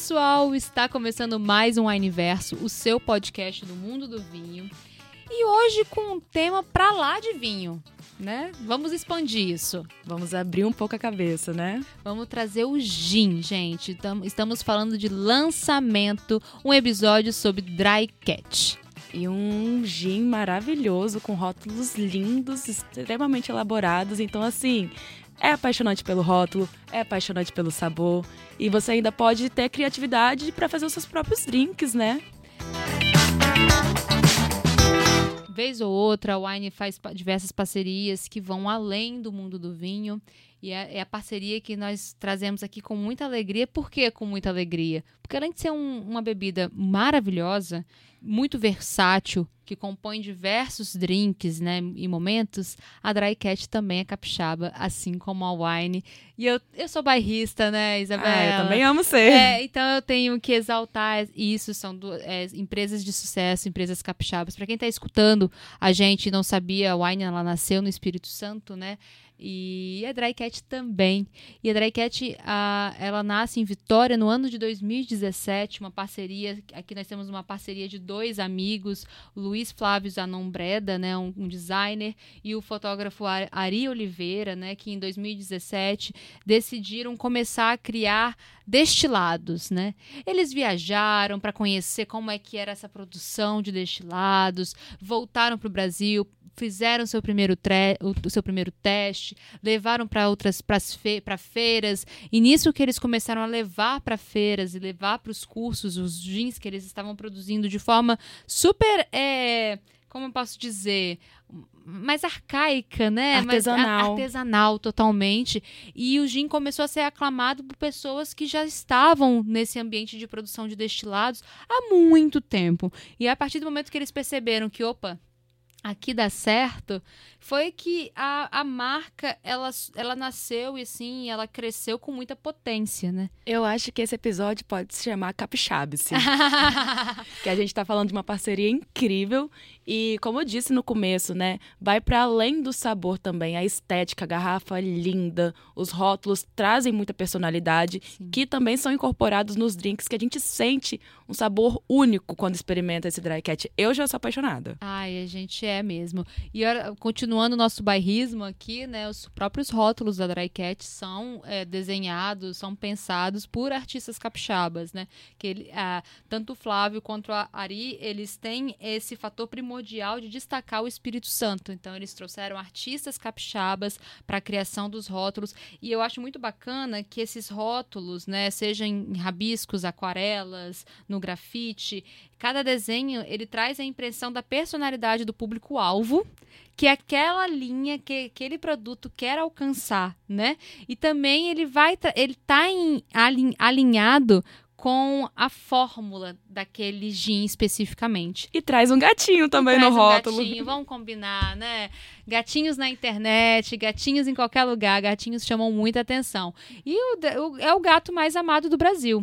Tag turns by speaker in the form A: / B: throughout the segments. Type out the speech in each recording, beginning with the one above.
A: pessoal, está começando mais um Wineverso, o seu podcast do mundo do vinho. E hoje com um tema pra lá de vinho, né? Vamos expandir isso.
B: Vamos abrir um pouco a cabeça, né?
A: Vamos trazer o gin, gente. Estamos falando de lançamento, um episódio sobre Dry Cat.
B: E um gin maravilhoso, com rótulos lindos, extremamente elaborados. Então, assim, é apaixonante pelo rótulo, é apaixonante pelo sabor. E você ainda pode ter criatividade para fazer os seus próprios drinks, né?
A: Vez ou outra, a Wine faz diversas parcerias que vão além do mundo do vinho. E é, é, a parceria que nós trazemos aqui com muita alegria. Por que com muita alegria? Porque além de ser um, uma bebida maravilhosa, muito versátil, que compõe diversos drinks né, e momentos, a Dry Cat também é capixaba, assim como a Wine. E eu, eu sou bairrista, né, Isabela?
B: Ah, eu também amo ser.
A: É, então eu tenho que exaltar isso. São do, é, empresas de sucesso, empresas capixabas. Para quem está escutando a gente não sabia, a Wine ela nasceu no Espírito Santo, né? E a Dry Cat também. E a Dry Cat, a, ela nasce em Vitória no ano de 2017, uma parceria, aqui nós temos uma parceria de dois amigos, Luiz Flávio Zanon Breda, né, um, um, designer, e o fotógrafo Ari Oliveira, né, que em 2017 decidiram começar a criar destilados, né? Eles viajaram para conhecer como é que era essa produção de destilados, voltaram para o Brasil, fizeram seu primeiro o seu primeiro teste, levaram para outras para feiras, e nisso que eles começaram a levar para feiras e levar para os cursos os jeans que eles estavam produzindo de forma super é, como eu posso dizer, mais arcaica, né?
B: Artesanal.
A: Mais artesanal totalmente. E o gin começou a ser aclamado por pessoas que já estavam nesse ambiente de produção de destilados há muito tempo. E a partir do momento que eles perceberam que, opa, aqui dá certo, foi que a, a marca, ela, ela nasceu e assim, ela cresceu com muita potência, né?
B: Eu acho que esse episódio pode se chamar Capixabice. que a gente tá falando de uma parceria incrível e, como eu disse no começo, né, vai para além do sabor também, a estética, a garrafa linda, os rótulos trazem muita personalidade, Sim. que também são incorporados nos drinks que a gente sente um sabor único quando experimenta esse dry cat. Eu já sou apaixonada.
A: Ai, a gente é mesmo. E continuando o nosso bairrismo aqui, né, os próprios rótulos da dry cat são é, desenhados, são pensados por artistas capixabas, né? Que ele, ah, tanto o Flávio quanto a Ari, eles têm esse fator primordial primordial de destacar o Espírito Santo. Então, eles trouxeram artistas capixabas para a criação dos rótulos. E eu acho muito bacana que esses rótulos, né, sejam em rabiscos, aquarelas, no grafite, cada desenho ele traz a impressão da personalidade do público-alvo que aquela linha que aquele produto quer alcançar, né? E também ele vai ele tá em, alinhado com a fórmula daquele gin especificamente.
B: E traz um gatinho também no
A: um
B: rótulo.
A: Gatinho, vamos combinar, né? Gatinhos na internet, gatinhos em qualquer lugar, gatinhos chamam muita atenção. E o, o, é o gato mais amado do Brasil.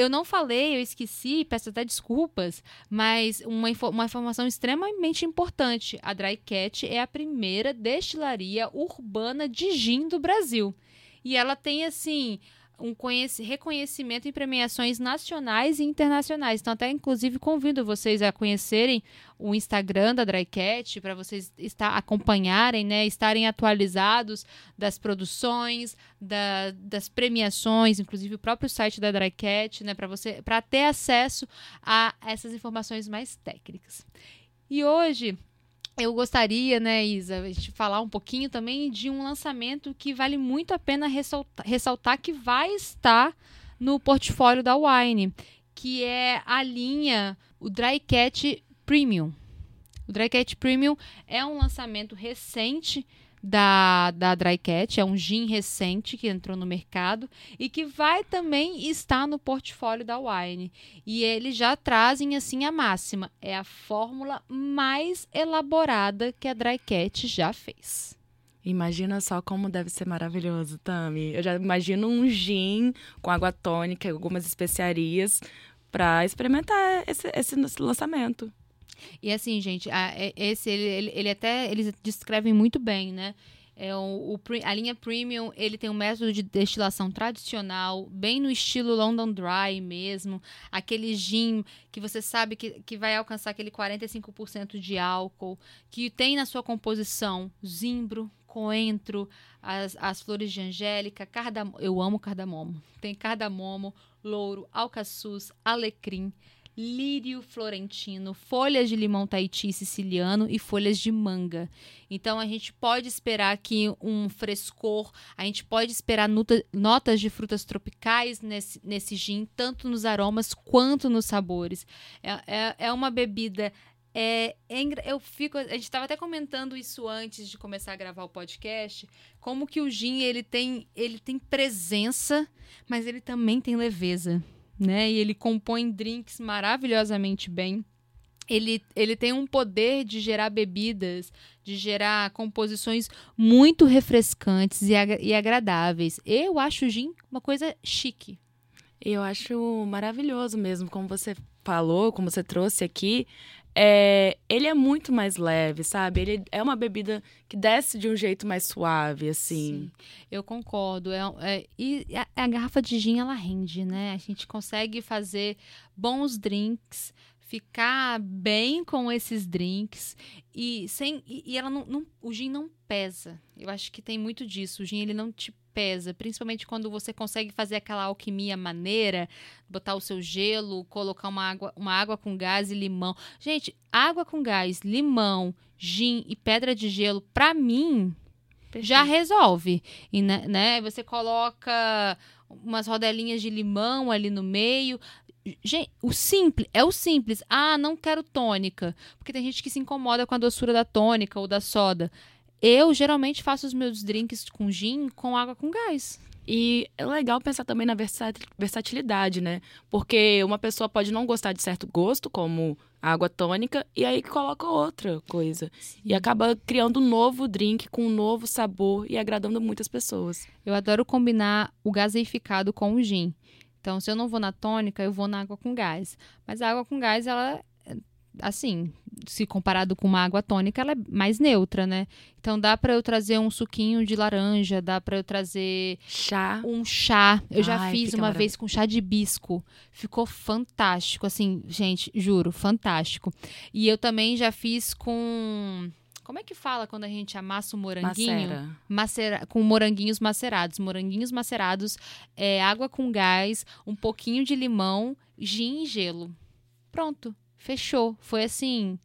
A: Eu não falei, eu esqueci, peço até desculpas, mas uma, uma informação extremamente importante. A Dry Cat é a primeira destilaria urbana de gin do Brasil. E ela tem, assim, um reconhecimento em premiações nacionais e internacionais. Então, até inclusive convido vocês a conhecerem o Instagram da Drycat para vocês estar, acompanharem, né, estarem atualizados das produções, da, das premiações, inclusive o próprio site da Drycat, né, para você para ter acesso a essas informações mais técnicas. E hoje eu gostaria, né, Isa, gente falar um pouquinho também de um lançamento que vale muito a pena ressaltar, ressaltar que vai estar no portfólio da Wine, que é a linha, o Dry Cat Premium. O Dry Cat Premium é um lançamento recente da, da Dry Cat, é um gin recente que entrou no mercado e que vai também estar no portfólio da Wine. E eles já trazem assim a máxima, é a fórmula mais elaborada que a Dry Cat já fez.
B: Imagina só como deve ser maravilhoso, Tami. Eu já imagino um gin com água tônica algumas especiarias para experimentar esse, esse lançamento.
A: E assim, gente, a, esse ele, ele, ele, até eles descrevem muito bem, né? É o, o, a linha Premium, ele tem um método de destilação tradicional, bem no estilo London Dry mesmo. Aquele gin que você sabe que, que vai alcançar aquele 45% de álcool, que tem na sua composição zimbro, coentro, as, as flores de angélica, cardamomo. Eu amo cardamomo. Tem cardamomo, louro, alcaçuz, alecrim lírio florentino, folhas de limão Tahiti siciliano e folhas de manga. Então a gente pode esperar aqui um frescor, a gente pode esperar nota, notas de frutas tropicais nesse, nesse gin, tanto nos aromas quanto nos sabores. É, é, é uma bebida é, é, eu fico, a gente estava até comentando isso antes de começar a gravar o podcast, como que o gin ele tem, ele tem presença, mas ele também tem leveza né? E ele compõe drinks maravilhosamente bem. Ele, ele tem um poder de gerar bebidas, de gerar composições muito refrescantes e, ag e agradáveis. Eu acho o gin uma coisa chique.
B: Eu acho maravilhoso mesmo, como você falou, como você trouxe aqui. É, ele é muito mais leve, sabe? Ele é uma bebida que desce de um jeito mais suave, assim.
A: Sim, eu concordo. É, é e a, a, garrafa de gin, ela rende, né? A gente consegue fazer bons drinks, ficar bem com esses drinks e sem e, e ela não, não, o gin não pesa. Eu acho que tem muito disso. O gin ele não te pesa, principalmente quando você consegue fazer aquela alquimia maneira, botar o seu gelo, colocar uma água, uma água com gás e limão. Gente, água com gás, limão, gin e pedra de gelo, para mim, Perfeito. já resolve. E, né, né, você coloca umas rodelinhas de limão ali no meio. Gente, o simples, é o simples. Ah, não quero tônica. Porque tem gente que se incomoda com a doçura da tônica ou da soda. Eu geralmente faço os meus drinks com gin com água com gás.
B: E é legal pensar também na versatilidade, né? Porque uma pessoa pode não gostar de certo gosto, como água tônica, e aí coloca outra coisa. Sim. E acaba criando um novo drink com um novo sabor e agradando muitas pessoas.
A: Eu adoro combinar o gaseificado com o gin. Então, se eu não vou na tônica, eu vou na água com gás. Mas a água com gás, ela assim, se comparado com uma água tônica, ela é mais neutra, né? Então dá para eu trazer um suquinho de laranja, dá para eu trazer
B: chá,
A: um chá. Eu Ai, já fiz uma vez com chá de hibisco, ficou fantástico, assim, gente, juro, fantástico. E eu também já fiz com como é que fala quando a gente amassa o moranguinho? Macera. Macera, com moranguinhos macerados. Moranguinhos macerados, é, água com gás, um pouquinho de limão, gin e gelo. Pronto. Fechou. Foi assim.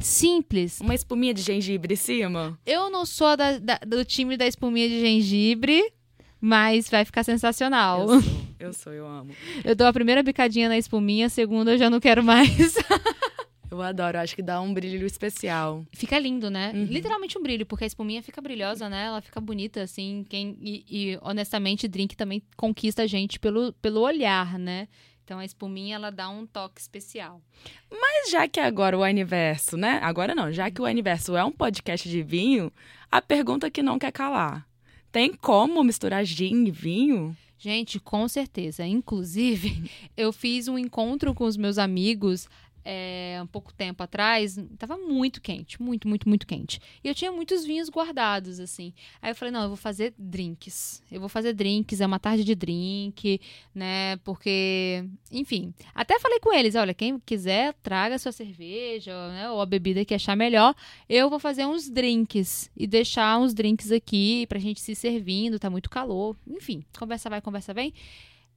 A: Simples.
B: Uma espuminha de gengibre em cima?
A: Eu não sou da, da, do time da espuminha de gengibre, mas vai ficar sensacional.
B: Eu sou, eu, sou, eu amo.
A: Eu dou a primeira bicadinha na espuminha, a segunda eu já não quero mais.
B: Eu adoro, acho que dá um brilho especial.
A: Fica lindo, né? Uhum. Literalmente um brilho, porque a espuminha fica brilhosa, né? Ela fica bonita, assim. Quem, e, e honestamente, drink também conquista a gente pelo, pelo olhar, né? Então a espuminha ela dá um toque especial.
B: Mas já que agora o Aniverso, né? Agora não, já que o Aniverso é um podcast de vinho, a pergunta que não quer calar. Tem como misturar gin e vinho?
A: Gente, com certeza. Inclusive, eu fiz um encontro com os meus amigos é, um pouco tempo atrás, tava muito quente, muito, muito, muito quente. E eu tinha muitos vinhos guardados, assim. Aí eu falei, não, eu vou fazer drinks. Eu vou fazer drinks, é uma tarde de drink, né? Porque, enfim. Até falei com eles, olha, quem quiser, traga sua cerveja, né? Ou a bebida que achar melhor. Eu vou fazer uns drinks e deixar uns drinks aqui pra gente se servindo, tá muito calor. Enfim, conversa vai, conversa vem.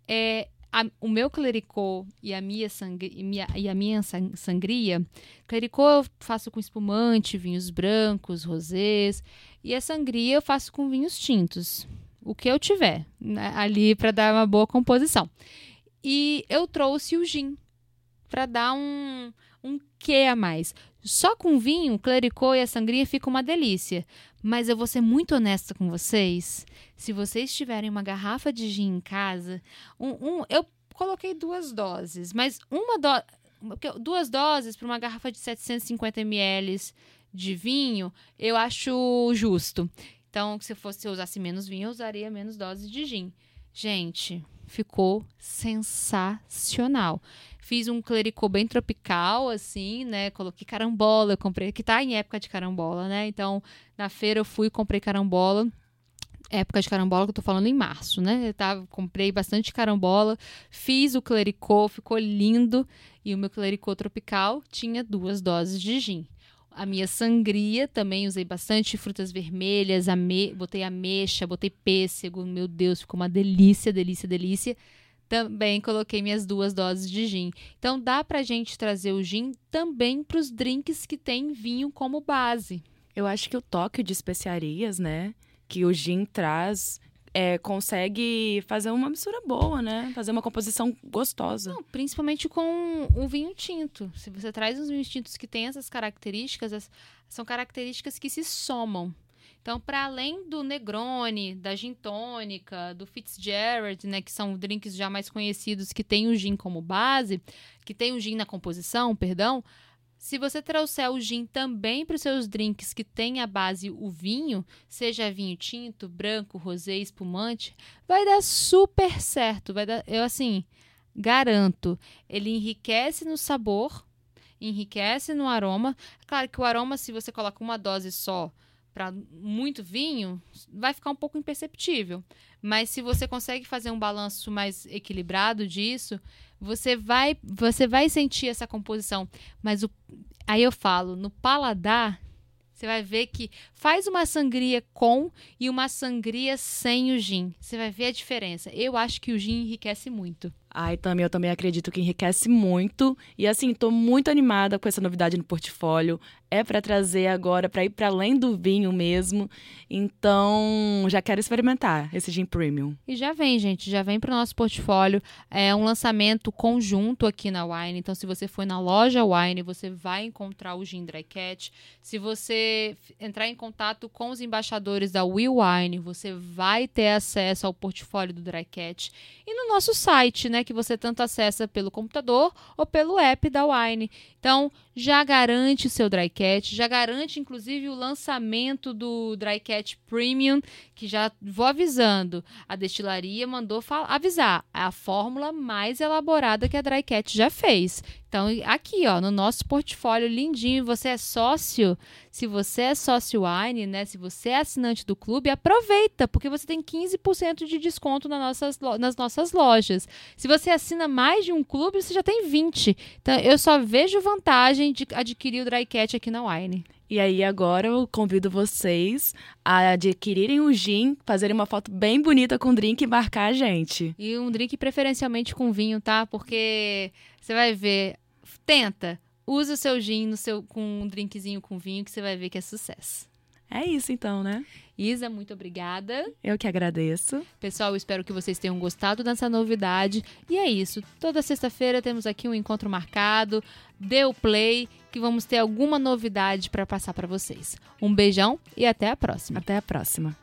A: É, a, o meu clericô e a minha, sangri, e, minha, e a minha sangria, clericô eu faço com espumante, vinhos brancos, rosés, e a sangria eu faço com vinhos tintos, o que eu tiver né, ali para dar uma boa composição. E eu trouxe o gin para dar um, um quê a mais. Só com vinho, clericô e a sangria fica uma delícia. Mas eu vou ser muito honesta com vocês. Se vocês tiverem uma garrafa de gin em casa, um, um eu coloquei duas doses, mas uma dose. Duas doses para uma garrafa de 750 ml de vinho, eu acho justo. Então, se fosse se eu usasse menos vinho, eu usaria menos doses de gin. Gente, ficou sensacional. Fiz um clericô bem tropical, assim, né? Coloquei carambola, eu comprei, que tá em época de carambola, né? Então, na feira eu fui, comprei carambola época de carambola, que eu tô falando em março, né? Eu tava, comprei bastante carambola, fiz o clericô, ficou lindo. E o meu clericô tropical tinha duas doses de gin. A minha sangria também usei bastante frutas vermelhas, ame botei ameixa, botei pêssego. Meu Deus, ficou uma delícia, delícia, delícia. Também coloquei minhas duas doses de gin. Então dá pra gente trazer o gin também para os drinks que tem vinho como base.
B: Eu acho que o toque de especiarias, né, que o gin traz, é, consegue fazer uma mistura boa, né? Fazer uma composição gostosa.
A: Não, principalmente com o vinho tinto. Se você traz os vinhos tintos que têm essas características, as, são características que se somam. Então, para além do Negroni, da gin tônica, do Fitzgerald, né, que são drinks já mais conhecidos que tem o gin como base, que tem o gin na composição, perdão, se você trouxer o gin também para os seus drinks que tem a base o vinho, seja vinho tinto, branco, rosé, espumante, vai dar super certo. Vai dar, eu assim, garanto. Ele enriquece no sabor, enriquece no aroma. Claro que o aroma, se você coloca uma dose só para muito vinho, vai ficar um pouco imperceptível. Mas se você consegue fazer um balanço mais equilibrado disso, você vai, você vai sentir essa composição. Mas o, aí eu falo, no paladar, você vai ver que faz uma sangria com e uma sangria sem o gin. Você vai ver a diferença. Eu acho que o gin enriquece muito.
B: Ai, também, eu também acredito que enriquece muito. E assim, tô muito animada com essa novidade no portfólio. É para trazer agora, para ir para além do vinho mesmo. Então, já quero experimentar esse gin premium.
A: E já vem, gente, já vem para o nosso portfólio. É um lançamento conjunto aqui na Wine. Então, se você for na loja Wine, você vai encontrar o gin Dry Cat. Se você entrar em contato com os embaixadores da Will Wine, você vai ter acesso ao portfólio do Dry Cat. E no nosso site, né? Que você tanto acessa pelo computador ou pelo app da Wine. Então, já garante o seu dry cat, já garante inclusive o lançamento do dry cat premium, que já vou avisando. A destilaria mandou avisar, é a fórmula mais elaborada que a dry cat já fez. Então, aqui, ó, no nosso portfólio lindinho, você é sócio. Se você é sócio Wine, né? Se você é assinante do clube, aproveita, porque você tem 15% de desconto nas nossas, nas nossas lojas. Se você assina mais de um clube, você já tem 20. Então, eu só vejo vantagem de adquirir o Dry Cat aqui na Wine.
B: E aí agora eu convido vocês a adquirirem o gin, fazerem uma foto bem bonita com o drink e marcar a gente.
A: E um drink preferencialmente com vinho, tá? Porque você vai ver Tenta. Use o seu gin no seu, com um drinkzinho com vinho que você vai ver que é sucesso.
B: É isso então, né?
A: Isa, muito obrigada.
B: Eu que agradeço.
A: Pessoal, espero que vocês tenham gostado dessa novidade. E é isso. Toda sexta-feira temos aqui um encontro marcado. Dê o play que vamos ter alguma novidade para passar para vocês. Um beijão e até a próxima.
B: Até a próxima.